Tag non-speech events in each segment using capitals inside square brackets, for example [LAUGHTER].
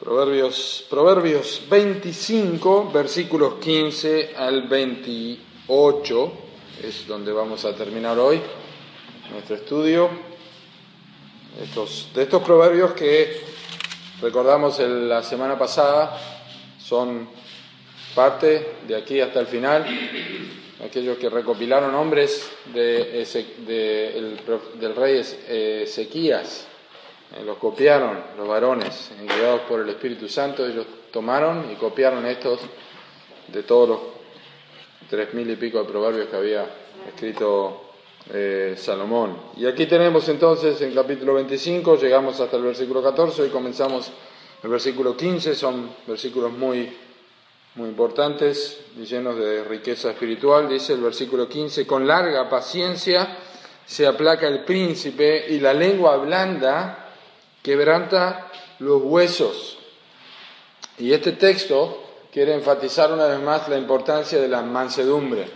Proverbios, Proverbios 25, versículos 15 al 28, es donde vamos a terminar hoy nuestro estudio. Estos, de estos proverbios que recordamos la semana pasada son parte de aquí hasta el final, aquellos que recopilaron nombres de, del rey Ezequías eh, los copiaron los varones, guiados por el Espíritu Santo, ellos tomaron y copiaron estos de todos los tres mil y pico de proverbios que había escrito eh, Salomón. Y aquí tenemos entonces en capítulo 25, llegamos hasta el versículo 14, hoy comenzamos el versículo 15, son versículos muy, muy importantes y llenos de riqueza espiritual. Dice el versículo 15, con larga paciencia se aplaca el príncipe y la lengua blanda quebranta los huesos. Y este texto quiere enfatizar una vez más la importancia de la mansedumbre.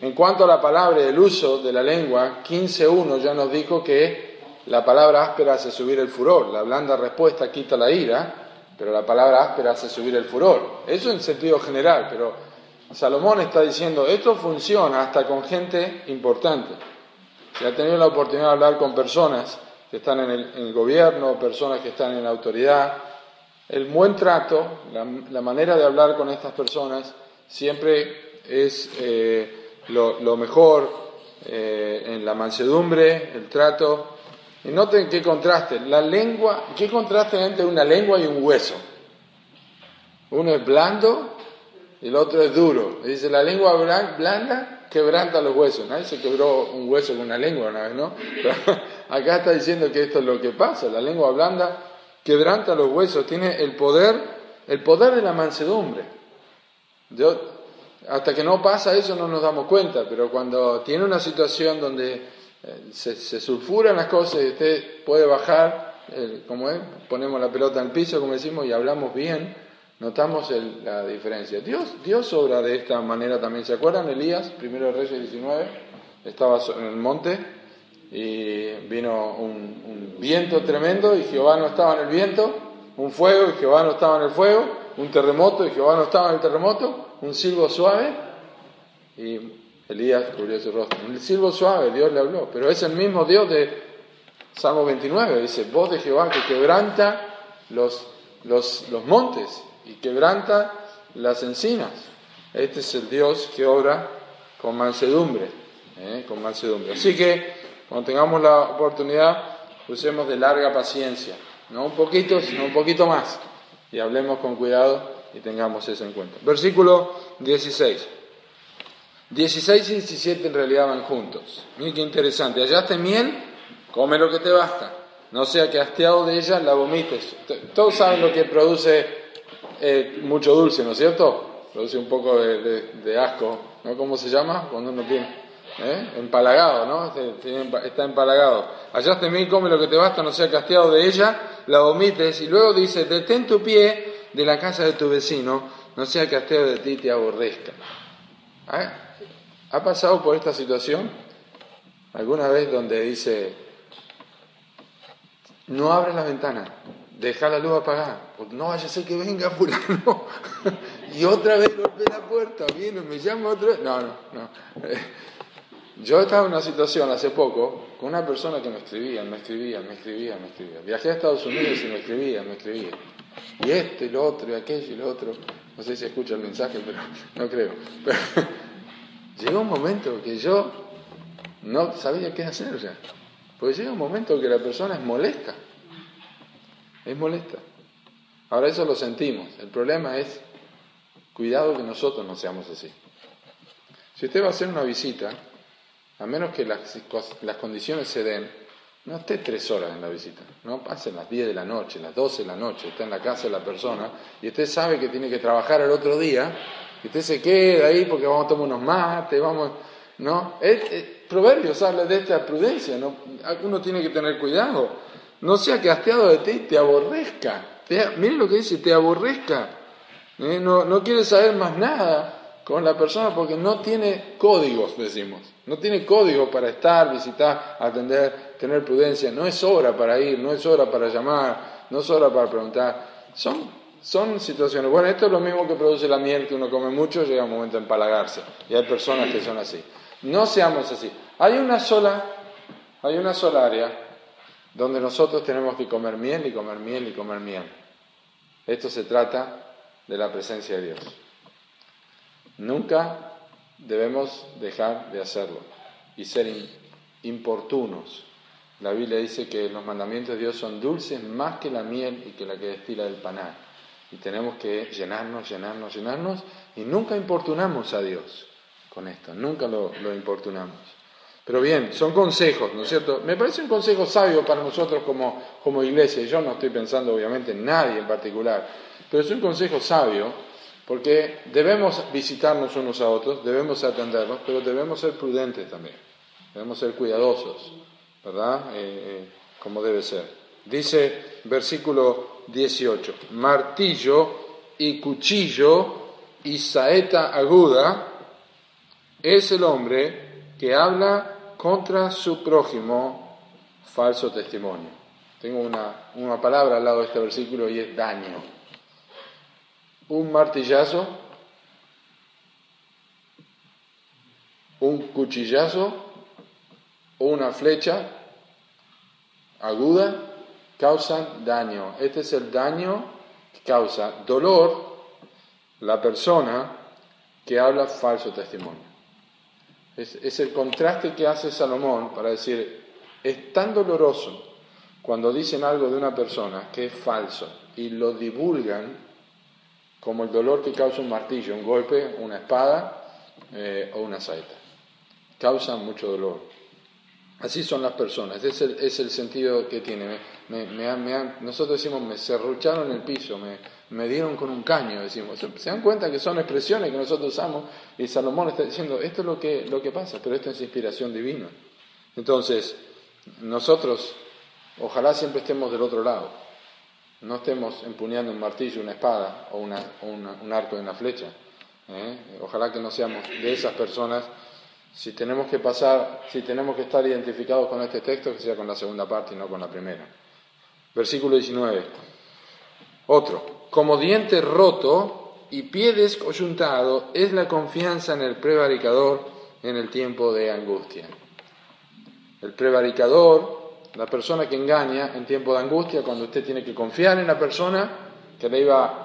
En cuanto a la palabra y el uso de la lengua, 15.1 ya nos dijo que la palabra áspera hace subir el furor, la blanda respuesta quita la ira, pero la palabra áspera hace subir el furor. Eso en sentido general, pero Salomón está diciendo, esto funciona hasta con gente importante. Si ha tenido la oportunidad de hablar con personas que están en el, gobierno, personas que están en la autoridad. El buen trato, la, manera de hablar con estas personas siempre es eh, lo, mejor eh, en la mansedumbre, el trato. Y noten qué contraste, la lengua, qué contraste entre una lengua y un hueso. Uno es blando y el otro es duro. dice, la lengua blanda quebranta los huesos. Nadie se quebró un hueso con una lengua una vez, ¿no? [LAUGHS] acá está diciendo que esto es lo que pasa. La lengua blanda quebranta los huesos, tiene el poder, el poder de la mansedumbre. hasta que no pasa eso no nos damos cuenta, pero cuando tiene una situación donde eh, se, sulfuran las cosas y usted puede bajar, como es, ponemos la pelota el piso, como decimos, y hablamos bien, Notamos la diferencia. Dios, Dios obra de esta manera también. ¿Se acuerdan? Elías, primero de Reyes 19, estaba en el monte y vino un, viento tremendo y Jehová no estaba en el viento, un fuego y Jehová no estaba en el fuego, un terremoto y Jehová no estaba en el terremoto, un silbo suave y Elías cubrió su rostro. El silbo suave, Dios le habló, pero es el mismo Dios de Salmo 29, dice, voz de Jehová que quebranta los, los, los montes y quebranta las encinas. Este es el Dios que obra con mansedumbre, ¿eh? con mansedumbre. Así que cuando tengamos la oportunidad, usemos de larga paciencia, no un poquito, sino un poquito más, y hablemos con cuidado y tengamos eso en cuenta. Versículo 16. 16 y 17 en realidad van juntos. Miren qué interesante. Hallaste miel, come lo que te basta. No sea que hastiado de ella la vomites. Todos saben lo que produce eh, mucho dulce, ¿no es cierto? Produce un poco de, asco, ¿no? ¿Cómo se llama? Cuando uno tiene ¿eh? empalagado, ¿no? Está empalagado. Hallaste mí, come lo que te basta, no sea castiado de ella, la vomites. Y luego dice, detén tu pie de la casa de tu vecino, no sea castiado de ti te aborrezca. ¿Eh? ¿Ha pasado por esta situación? ¿Alguna vez donde dice, no abres la ventana? Deja la luz apagada, pues no vaya a ser que venga fulano [LAUGHS] y otra vez golpea la puerta, viene, me llama otra vez. No, no, no. Yo estaba en una situación hace poco con una persona que me escribía, me escribía, me escribía, me escribía. Viajé a Estados Unidos y me escribía, me escribía. Y este, y lo otro, y aquello, y lo otro. No sé si escucha el mensaje, pero [LAUGHS] no creo. Pero, [LAUGHS] llegó un momento que yo no sabía qué hacer ya. Porque llega un momento que la persona es molesta. Es molesta. Ahora eso lo sentimos. El problema es, cuidado que nosotros no seamos así. Si usted va a hacer una visita, a menos que las, condiciones se den, No esté tres horas en la visita, no pasen las 10 de la noche, las 12 de la noche, está en la casa de la persona y usted sabe que tiene que trabajar el otro día y usted se queda ahí porque vamos a tomar unos mates, vamos, ¿no? Proverbios habla de esta prudencia, ¿no? Uno tiene que tener cuidado, no sea que de ti te aborrezca, miren lo que dice, te aborrezca, ¿eh? no, no quiere saber más nada con la persona porque no tiene códigos, decimos, no tiene código para estar, visitar, atender, tener prudencia, no es hora para ir, no es hora para llamar, no es hora para preguntar, son, son situaciones, bueno, esto es lo mismo que produce la miel, que uno come mucho, llega un momento de empalagarse, y hay personas que son así, no seamos así, hay una sola, hay una sola área donde nosotros tenemos que comer miel y comer miel y comer miel. Esto se trata de la presencia de Dios. Nunca debemos dejar de hacerlo y ser importunos. La Biblia dice que los mandamientos de Dios son dulces más que la miel y que la que destila del panal. Y tenemos que llenarnos, llenarnos, llenarnos y nunca importunamos a Dios con esto, nunca lo, lo importunamos. Pero bien, son consejos, ¿no es cierto? Me parece un consejo sabio para nosotros como, como iglesia. Yo no estoy pensando obviamente en nadie en particular, pero es un consejo sabio porque debemos visitarnos unos a otros, debemos atendernos, pero debemos ser prudentes también, debemos ser cuidadosos, ¿verdad? Eh, eh, como debe ser. Dice versículo 18, martillo y cuchillo y saeta aguda es el hombre que habla contra su prójimo falso testimonio. Tengo una, una palabra al lado de este versículo y es daño. Un martillazo, un cuchillazo o una flecha aguda causan daño. Este es el daño que causa dolor la persona que habla falso testimonio. Es, el contraste que hace Salomón para decir, es tan doloroso cuando dicen algo de una persona que es falso y lo divulgan como el dolor que causa un martillo, un golpe, una espada eh, o una saeta. Causa mucho dolor. Así son las personas, es el, es el sentido que tiene. nosotros decimos, me cerrucharon el piso, me, me dieron con un caño, decimos. Se dan cuenta que son expresiones que nosotros usamos y Salomón está diciendo, esto es lo que, lo que pasa, pero esto es inspiración divina. Entonces, nosotros ojalá siempre estemos del otro lado, no estemos empuñando un martillo, una espada o, una, un arco y una flecha. ¿eh? Ojalá que no seamos de esas personas. Si tenemos que pasar, si tenemos que estar identificados con este texto, que sea con la segunda parte y no con la primera. Versículo 19. Otro como diente roto y pie descoyuntado es la confianza en el prevaricador en el tiempo de angustia. El prevaricador, la persona que engaña en tiempo de angustia, cuando usted tiene que confiar en la persona que le iba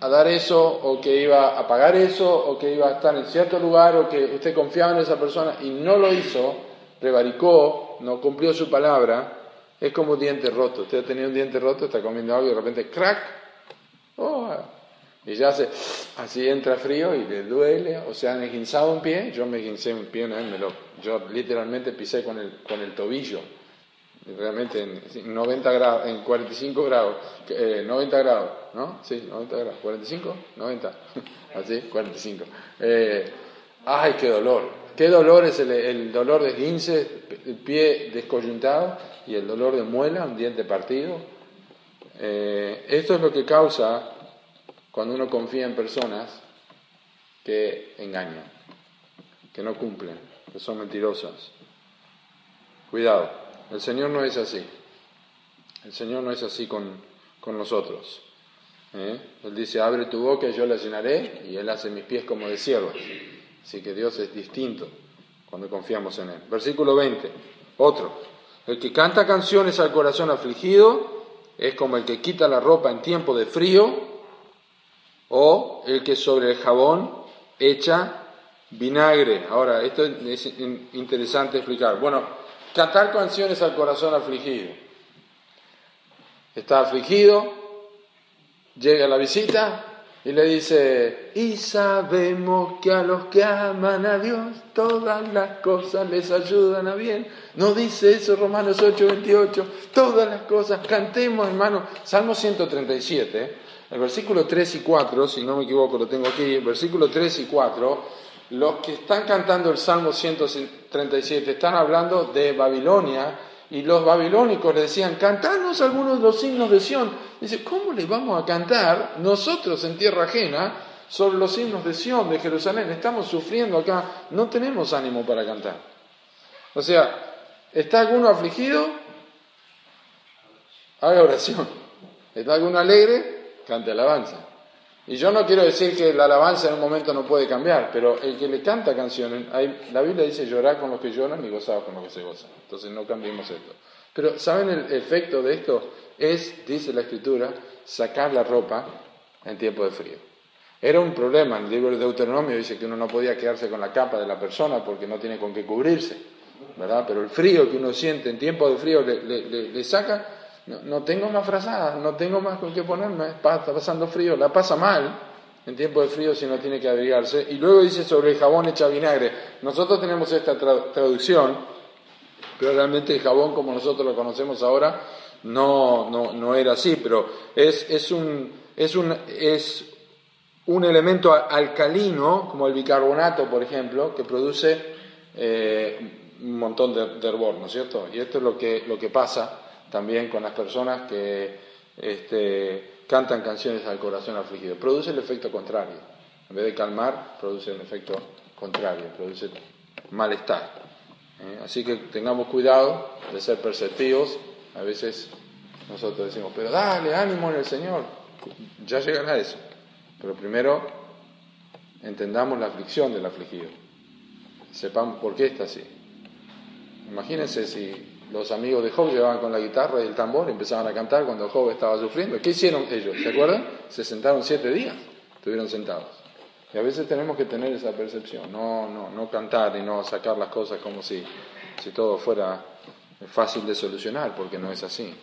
a dar eso o que iba a pagar eso o que iba a estar en cierto lugar o que usted confiaba en esa persona y no lo hizo, prevaricó, no cumplió su palabra, es como un diente roto. Usted ha tenido un diente roto, está comiendo algo y de repente crack. Oh, y ya hace, así entra frío y le duele. O sea, han esguinzado un pie. Yo me esguincé un pie una vez, me lo, yo literalmente pisé con el, con el tobillo. Realmente en 90 grados, en 45 grados, 90 eh, grados, ¿no? Sí, 90 grados, 45, 90, [LAUGHS] así, 45. Eh, ay, qué dolor. ¿Qué dolor es el, dolor de esguince, el pie descoyuntado y el dolor de muela, un diente partido? Eh, esto es lo que causa cuando uno confía en personas que engañan, que no cumplen, que son mentirosas. Cuidado, el Señor no es así. El Señor no es así con, nosotros. ¿eh? Él dice, abre tu boca y yo la llenaré, y Él hace mis pies como de siervas. Así que Dios es distinto cuando confiamos en Él. Versículo 20, otro. El que canta canciones al corazón afligido es como el que quita la ropa en tiempo de frío o el que sobre el jabón echa vinagre. Ahora, esto es interesante explicar. Bueno, cantar canciones al corazón afligido. Está afligido, llega la visita y le dice, y sabemos que a los que aman a Dios todas las cosas les ayudan a bien. No dice eso Romanos 8, 28, todas las cosas, cantemos hermano, Salmo 137, el versículo 3 y 4, si no me equivoco lo tengo aquí, el versículo 3 y 4, los que están cantando el Salmo 137 están hablando de Babilonia y los babilónicos le decían, cantanos algunos de los signos de Sión. Dice, ¿cómo le vamos a cantar nosotros en tierra ajena sobre los signos de Sión, de Jerusalén? Estamos sufriendo acá, no tenemos ánimo para cantar. O sea, ¿está alguno afligido? Haga oración. ¿Está alguno alegre? Cante alabanza. Y yo no quiero decir que la alabanza en un momento no puede cambiar, pero el que le canta canciones, la Biblia dice llorar con los que lloran y gozar con los que se gozan. Entonces no cambiemos esto. Pero ¿saben el efecto de esto? Es, dice la Escritura, sacar la ropa en tiempo de frío. Era un problema, el libro de Deuteronomio dice que uno no podía quedarse con la capa de la persona porque no tiene con qué cubrirse, ¿verdad? Pero el frío que uno siente en tiempo de frío le saca no, tengo más frazadas, no tengo más con qué ponerme, está pasando frío, la pasa mal en tiempo de frío si no tiene que abrigarse. Y luego dice sobre el jabón hecha vinagre. Nosotros tenemos esta traducción, pero realmente el jabón como nosotros lo conocemos ahora no, no, no era así, pero es, es, un, es, un, es un elemento alcalino, como el bicarbonato, por ejemplo, que produce eh, un montón de, de ¿no es cierto? Y esto es lo que, lo que pasa también con las personas que este, cantan canciones al corazón afligido. Produce el efecto contrario. En vez de calmar, produce un efecto contrario, produce malestar. ¿eh? Así que tengamos cuidado de ser perceptivos. A veces nosotros decimos, pero dale ánimo en el Señor. Ya llegará eso. Pero primero entendamos la aflicción del afligido. Sepamos por qué está así. Imagínense si los amigos de Job llevaban con la guitarra y el tambor y empezaban a cantar cuando Job estaba sufriendo. ¿Qué hicieron ellos? ¿Se acuerdan? Se sentaron siete días, estuvieron sentados. Y a veces tenemos que tener esa percepción, no, no, no cantar y no sacar las cosas como si, si todo fuera fácil de solucionar, porque no es así.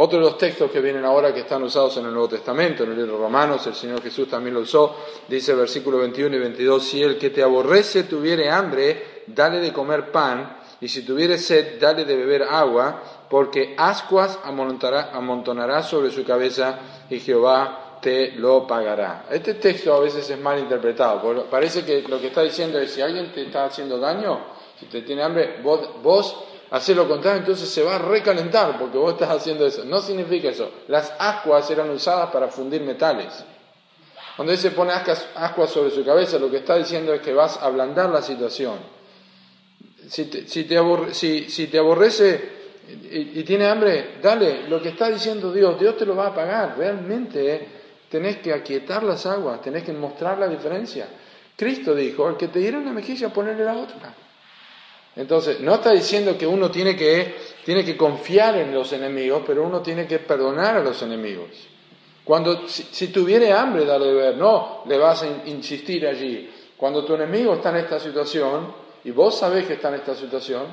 Otro de los textos que vienen ahora que están usados en el Nuevo Testamento, en el libro de Romanos, el Señor Jesús también lo usó, dice versículo 21 y 22, si el que te aborrece tuviere hambre, dale de comer pan, y si tuviere sed, dale de beber agua, porque ascuas amontonará sobre su cabeza y Jehová te lo pagará. Este texto a veces es mal interpretado, parece que lo que está diciendo es, si alguien te está haciendo daño, si te tiene hambre, vos, vos haces lo contrario, entonces se va a recalentar porque vos estás haciendo eso. No significa eso. Las ascuas eran usadas para fundir metales. Cuando él se pone ascuas sobre su cabeza, lo que está diciendo es que vas a ablandar la situación si te, si te, aborrece y, tiene hambre, dale, lo que está diciendo Dios, Dios te lo va a pagar. Realmente eh, tenés que aquietar las aguas, tenés que mostrar la diferencia. Cristo dijo, el que te diera una mejilla, ponerle la otra. Entonces, no está diciendo que uno tiene que, tiene que confiar en los enemigos, pero uno tiene que perdonar a los enemigos. Cuando, si, si tuviere hambre, dale de beber, no le vas a insistir allí. Cuando tu enemigo está en esta situación, y vos sabés que está en esta situación,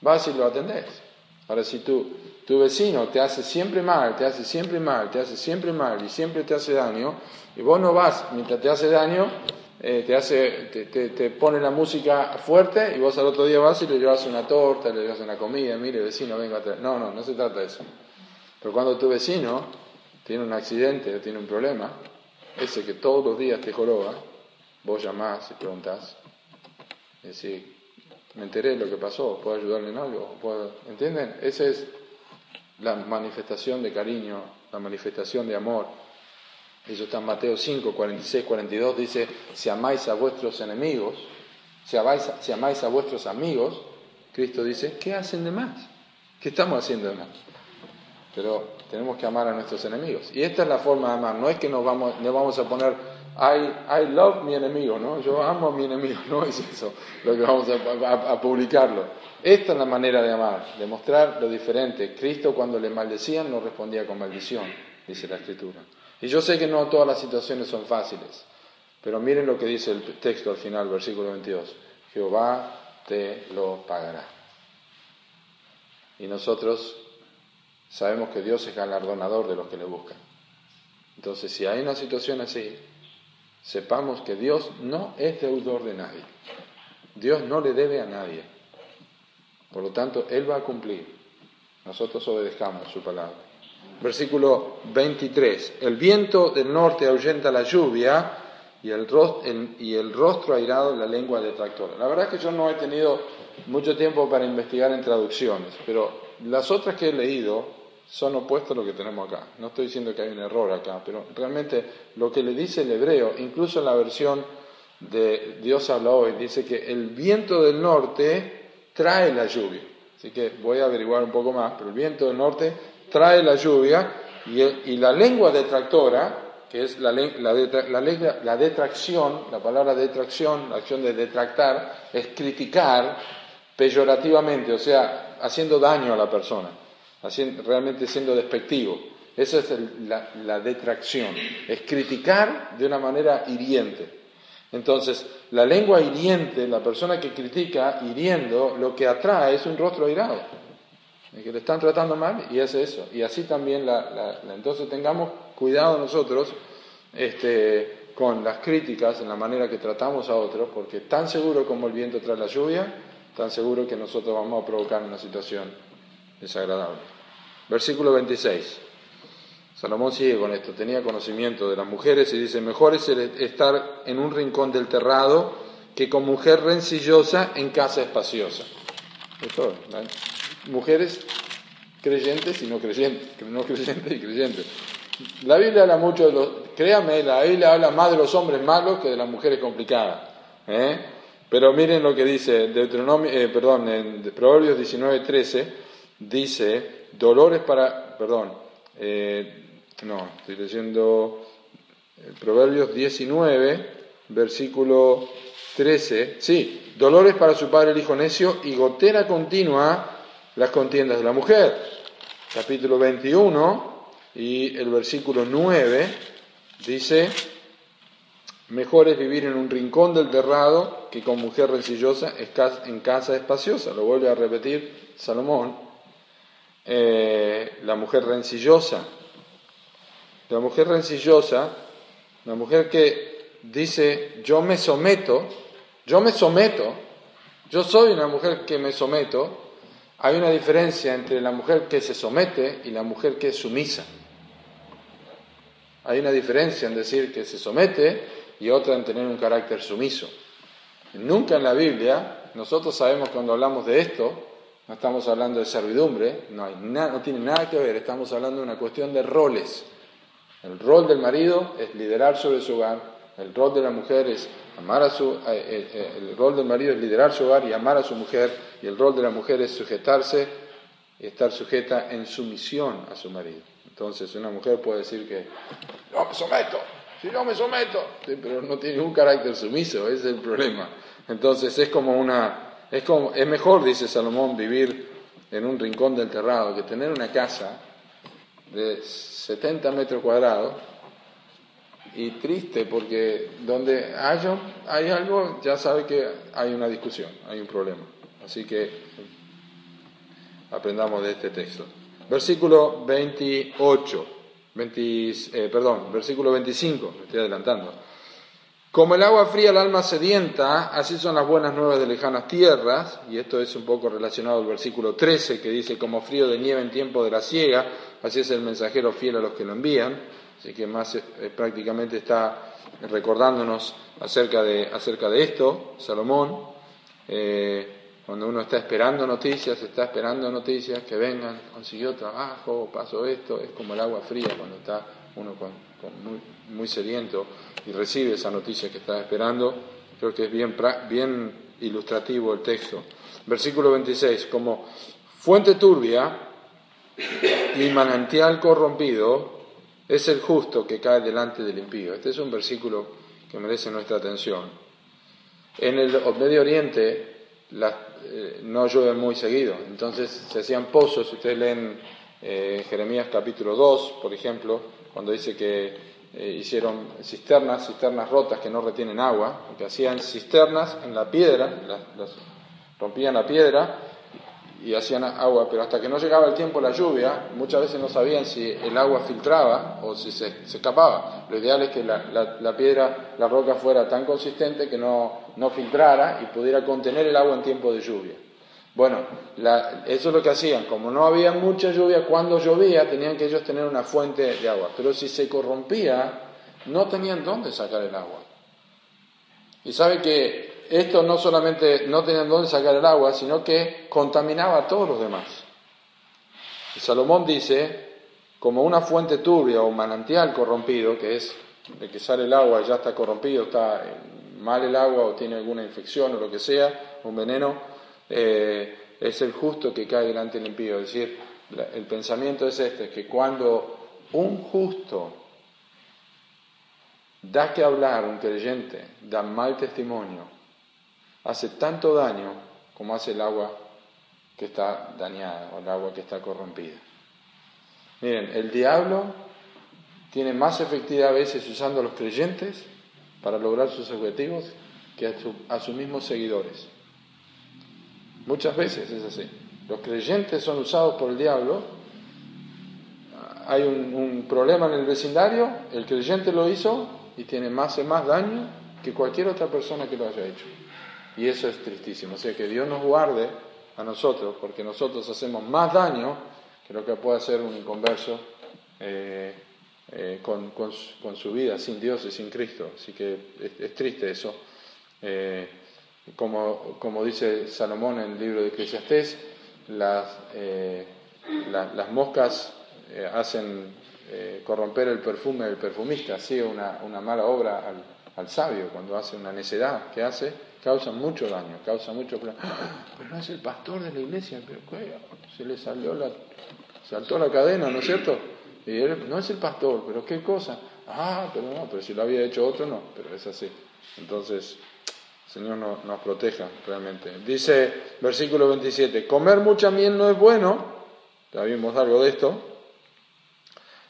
vas y lo atendés. Ahora, si tu, tu vecino te hace siempre mal, te hace siempre mal, te hace siempre mal y siempre te hace daño, y vos no vas mientras te hace daño, eh, te, hace, te, pone la música fuerte y vos al otro día vas y le llevas una torta, le llevas una comida, mire vecino, venga a traer. No, no, no se trata de eso. Pero cuando tu vecino tiene un accidente o tiene un problema, ese que todos los días te joroba, vos llamás y preguntás, es decir, me enteré de lo que pasó, ¿puedo ayudarle en algo? ¿Entienden? Esa es la manifestación de cariño, la manifestación de amor. Eso está en Mateo 5, 46, 42, dice, si amáis a vuestros enemigos, si amáis, si amáis a vuestros amigos, Cristo dice, ¿qué hacen de más? ¿Qué estamos haciendo de más? Pero tenemos que amar a nuestros enemigos. Y esta es la forma de amar, no es que nos vamos, nos vamos a poner I, love mi enemigo, ¿no? Yo amo a mi enemigo, no [LAUGHS] es eso lo que vamos a, publicarlo. Esta es la manera de amar, de mostrar lo diferente. Cristo cuando le maldecían no respondía con maldición, dice la Escritura. Y yo sé que no todas las situaciones son fáciles, pero miren lo que dice el texto al final, versículo 22. Jehová te lo pagará. Y nosotros sabemos que Dios es galardonador de los que le buscan. Entonces, si hay una situación así, sepamos que Dios no es deudor de nadie. Dios no le debe a nadie. Por lo tanto, Él va a cumplir. Nosotros obedezcamos su palabra. Versículo 23. El viento del norte ahuyenta la lluvia y el, rostro, airado la lengua detractora. La verdad es que yo no he tenido mucho tiempo para investigar en traducciones, pero las otras que he leído son opuestos a lo que tenemos acá. No estoy diciendo que hay un error acá, pero realmente lo que le dice el hebreo, incluso en la versión de Dios habla hoy, dice que el viento del norte trae la lluvia. Así que voy a averiguar un poco más, pero el viento del norte trae la lluvia y, la lengua detractora, que es la, la, la, detracción, la palabra detracción, la acción de detractar, es criticar peyorativamente, o sea, haciendo daño a la persona realmente siendo despectivo. Esa es la, detracción, es criticar de una manera hiriente. Entonces, la lengua hiriente, la persona que critica hiriendo, lo que atrae es un rostro airado, que le están tratando mal y hace eso. Y así también, la, entonces tengamos cuidado nosotros este, con las críticas en la manera que tratamos a otros, porque tan seguro como el viento trae la lluvia, tan seguro que nosotros vamos a provocar una situación desagradable. Versículo 26. Salomón sigue con esto, tenía conocimiento de las mujeres y dice, mejor es estar en un rincón del terrado que con mujer rencillosa en casa espaciosa. Esto, mujeres creyentes y no creyentes, [LAUGHS] no creyentes y creyentes. La Biblia habla mucho de los, créame, la Biblia habla más de los hombres malos que de las mujeres complicadas. ¿eh? Pero miren lo que dice Deuteronomio, eh, perdón, en Proverbios 19, 13 dice, dolores para, perdón, eh, no, estoy leyendo eh, Proverbios 19, versículo 13, sí, dolores para su padre el hijo necio y gotera continua las contiendas de la mujer. Capítulo 21 y el versículo 9 dice, mejor es vivir en un rincón del terrado que con mujer rencillosa en casa espaciosa. Lo vuelve a repetir Salomón eh, la mujer rencillosa. La mujer rencillosa, la mujer que dice, yo me someto, yo me someto, yo soy una mujer que me someto, hay una diferencia entre la mujer que se somete y la mujer que es sumisa. Hay una diferencia en decir que se somete y otra en tener un carácter sumiso. Nunca en la Biblia, nosotros sabemos cuando hablamos de esto, no estamos hablando de servidumbre, no, hay no tiene nada que ver, estamos hablando de una cuestión de roles. El rol del marido es liderar sobre su hogar, el rol de la mujer es amar a su, eh, eh, eh, el rol del marido es liderar su hogar y amar a su mujer, y el rol de la mujer es sujetarse y estar sujeta en sumisión a su marido. Entonces una mujer puede decir que no me someto, si no me someto, pero no tiene un carácter sumiso, ese es el problema. Entonces es como una es, como, es mejor, dice Salomón, vivir en un rincón del terrado que tener una casa de 70 metros cuadrados y triste porque donde haya, hay algo ya sabe que hay una discusión, hay un problema. Así que aprendamos de este texto. Versículo 28, 20, eh, perdón, versículo 25, me estoy adelantando. Como el agua fría al alma sedienta, así son las buenas nuevas de lejanas tierras, y esto es un poco relacionado al versículo 13 que dice, como frío de nieve en tiempo de la siega, así es el mensajero fiel a los que lo envían, así que más eh, prácticamente está recordándonos acerca de, acerca de esto, Salomón, eh, cuando uno está esperando noticias, está esperando noticias que vengan, consiguió trabajo, pasó esto, es como el agua fría cuando está uno muy, muy sediento y recibe esa noticia que está esperando, creo que es bien, bien ilustrativo el texto. Versículo 26, como fuente turbia y manantial corrompido es el justo que cae delante del impío. Este es un versículo que merece nuestra atención. En el Medio Oriente eh, no llueve muy seguido, entonces se hacían pozos, ustedes leen eh, Jeremías capítulo 2, por ejemplo, cuando dice que eh, hicieron cisternas, cisternas rotas que no retienen agua, que hacían cisternas en la piedra, rompían la piedra y hacían agua, pero hasta que no llegaba el tiempo la lluvia, muchas veces no sabían si el agua filtraba o si se, escapaba. Lo ideal es que la, piedra, la roca fuera tan consistente que no, no, filtrara y pudiera contener el agua en tiempo de lluvia. Bueno, eso es lo que hacían. Como no había mucha lluvia, cuando llovía tenían que ellos tener una fuente de agua. Pero si se corrompía, no tenían dónde sacar el agua. Y sabe que esto no solamente no tenían dónde sacar el agua, sino que contaminaba a todos los demás. Y Salomón dice, como una fuente turbia o manantial corrompido, que es de que sale el agua ya está corrompido, está mal el agua o tiene alguna infección o lo que sea, un veneno, eh, es el justo que cae delante del impío. Es decir, el pensamiento es este, que cuando un justo da que hablar, un creyente, da mal testimonio, hace tanto daño como hace el agua que está dañada o el agua que está corrompida. Miren, el diablo tiene más efectividad a veces usando a los creyentes para lograr sus objetivos que a, sus mismos seguidores. Muchas veces es así. Los creyentes son usados por el diablo. Hay un, problema en el vecindario, el creyente lo hizo y tiene más y más daño que cualquier otra persona que lo haya hecho. Y eso es tristísimo. O sea, que Dios nos guarde a nosotros, porque nosotros hacemos más daño que lo que puede hacer un inconverso eh, eh, con, su vida, sin Dios y sin Cristo. Así que es, triste eso. Eh, como, como, dice Salomón en el libro de Eclesiastés, las, las moscas hacen corromper el perfume del perfumista, así una, una mala obra al, al sabio cuando hace una necedad que hace causa mucho daño, causa mucho problema. [GASPS] Pero no es el pastor de la iglesia, pero se le salió la, saltó la cadena, ¿no es cierto? Y él, no es el pastor, pero qué cosa. Ah, pero no, pero si lo había hecho otro, no, pero es así. Entonces, Señor nos proteja realmente. Dice versículo 27, comer mucha miel no es bueno, ya vimos algo de esto,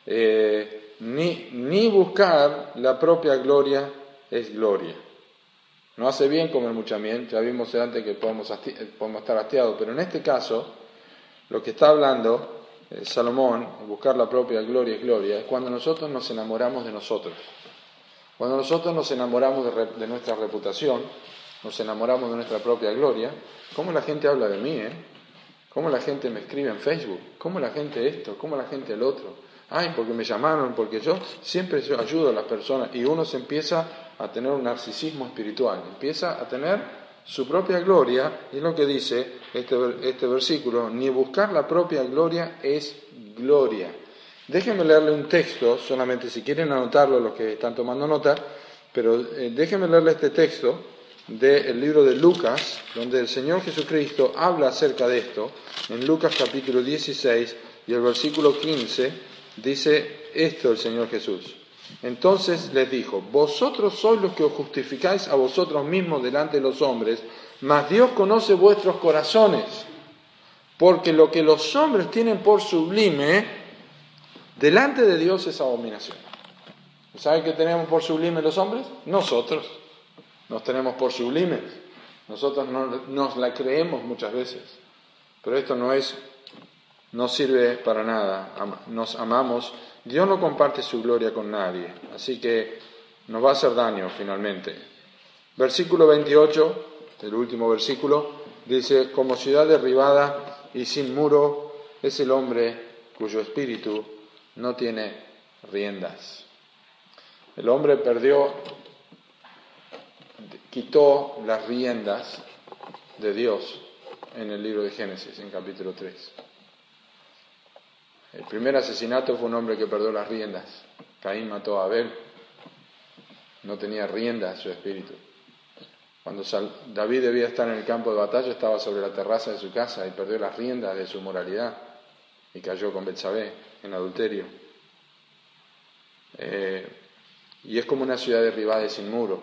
eh, ni, ni buscar la propia gloria es gloria. No hace bien comer mucha miel, ya vimos antes que podemos, estar hastiados, pero en este caso, lo que está hablando eh, Salomón, buscar la propia gloria y gloria, es cuando nosotros nos enamoramos de nosotros. Cuando nosotros nos enamoramos de, nuestra reputación, nos enamoramos de nuestra propia gloria, ¿cómo la gente habla de mí? Eh? ¿Cómo la gente me escribe en Facebook? ¿Cómo la gente esto? ¿Cómo la gente el otro? Ay, porque me llamaron, porque yo siempre ayudo a las personas y uno se empieza a tener un narcisismo espiritual, empieza a tener su propia gloria, y es lo que dice este, este versículo, ni buscar la propia gloria es gloria. Déjenme leerle un texto, solamente si quieren anotarlo los que están tomando nota, pero eh, déjenme leerle este texto del libro de Lucas, donde el Señor Jesucristo habla acerca de esto, en Lucas capítulo 16 y el versículo 15, dice esto el Señor Jesús. Entonces les dijo, vosotros sois los que os justificáis a vosotros mismos delante de los hombres, mas Dios conoce vuestros corazones, porque lo que los hombres tienen por sublime, delante de Dios es abominación. ¿Saben qué tenemos por sublime los hombres? Nosotros nos tenemos por sublimes. Nosotros no, nos la creemos muchas veces, pero esto no es, no sirve para nada. Nos amamos Dios no comparte su gloria con nadie, así que nos va a hacer daño finalmente. Versículo 28, el último versículo, dice, como ciudad derribada y sin muro es el hombre cuyo espíritu no tiene riendas. El hombre perdió, quitó las riendas de Dios en el libro de Génesis, en capítulo 3. El primer asesinato fue un hombre que perdió las riendas. Caín mató a Abel. No tenía riendas su espíritu. Cuando David debía estar en el campo de batalla, estaba sobre la terraza de su casa y perdió las riendas de su moralidad y cayó con Betsabé en adulterio. Eh, y es como una ciudad derribada y sin muro,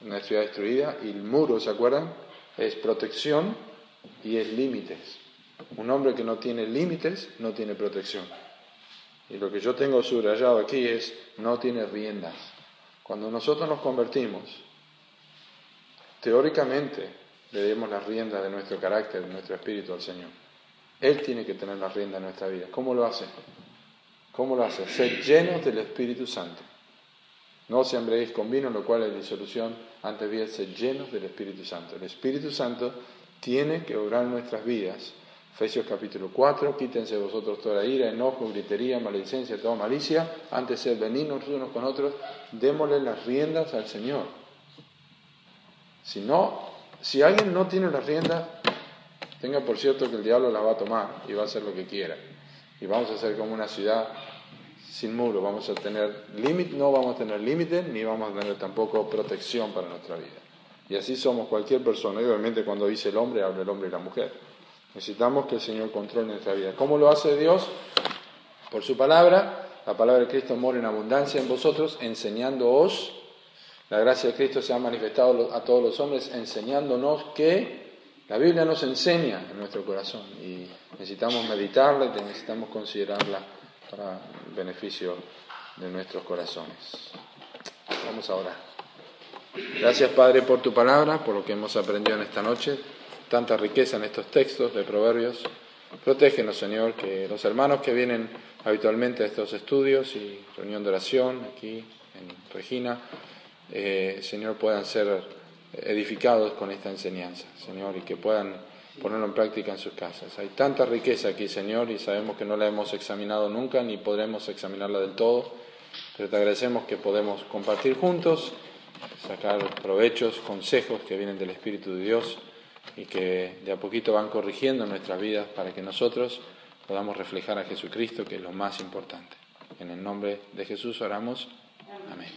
una ciudad destruida y el muro, ¿se acuerdan? Es protección y es límites. Un hombre que no tiene límites no tiene protección. Y lo que yo tengo subrayado aquí es, no tiene riendas. Cuando nosotros nos convertimos, teóricamente le demos la rienda de nuestro carácter, de nuestro espíritu al Señor. Él tiene que tener la rienda de nuestra vida. ¿Cómo lo hace? ¿Cómo lo hace? Ser llenos del Espíritu Santo. No se embreguéis con vino, lo cual es disolución, antes bien ser llenos del Espíritu Santo. El Espíritu Santo tiene que obrar nuestras vidas. Efesios capítulo 4, quítense vosotros toda ira, enojo, gritería, maledicencia, toda malicia, antes ser benignos unos con otros, démosle las riendas al Señor. Si no, si alguien no tiene las riendas, tenga por cierto que el diablo las va a tomar y va a hacer lo que quiera. Y vamos a ser como una ciudad sin muro, vamos a tener límite, no vamos a tener límite, ni vamos a tener tampoco protección para nuestra vida. Y así somos cualquier persona, y obviamente cuando dice el hombre, habla el hombre y la mujer. Necesitamos que el Señor controle nuestra vida. ¿Cómo lo hace Dios? Por su palabra, la palabra de Cristo mora en abundancia en vosotros, enseñándoos. La gracia de Cristo se ha manifestado a todos los hombres, enseñándonos que la Biblia nos enseña en nuestro corazón y necesitamos meditarla y necesitamos considerarla para el beneficio de nuestros corazones. Vamos a. Gracias Padre por tu palabra, por lo que hemos aprendido en esta noche, tanta riqueza en estos textos de Proverbios. Protégenos, Señor, que los hermanos que vienen habitualmente a estos estudios y reunión de oración aquí en Regina, eh, Señor, puedan ser edificados con esta enseñanza, Señor, y que puedan ponerlo en práctica en sus casas. Hay tanta riqueza aquí, Señor, y sabemos que no la hemos examinado nunca, ni podremos examinarla del todo, pero te agradecemos que podemos compartir juntos, sacar provechos, consejos que vienen del Espíritu de Dios y que de a poquito van corrigiendo nuestras vidas para que nosotros podamos reflejar a Jesucristo, que es lo más importante. En el nombre de Jesús oramos. Amén.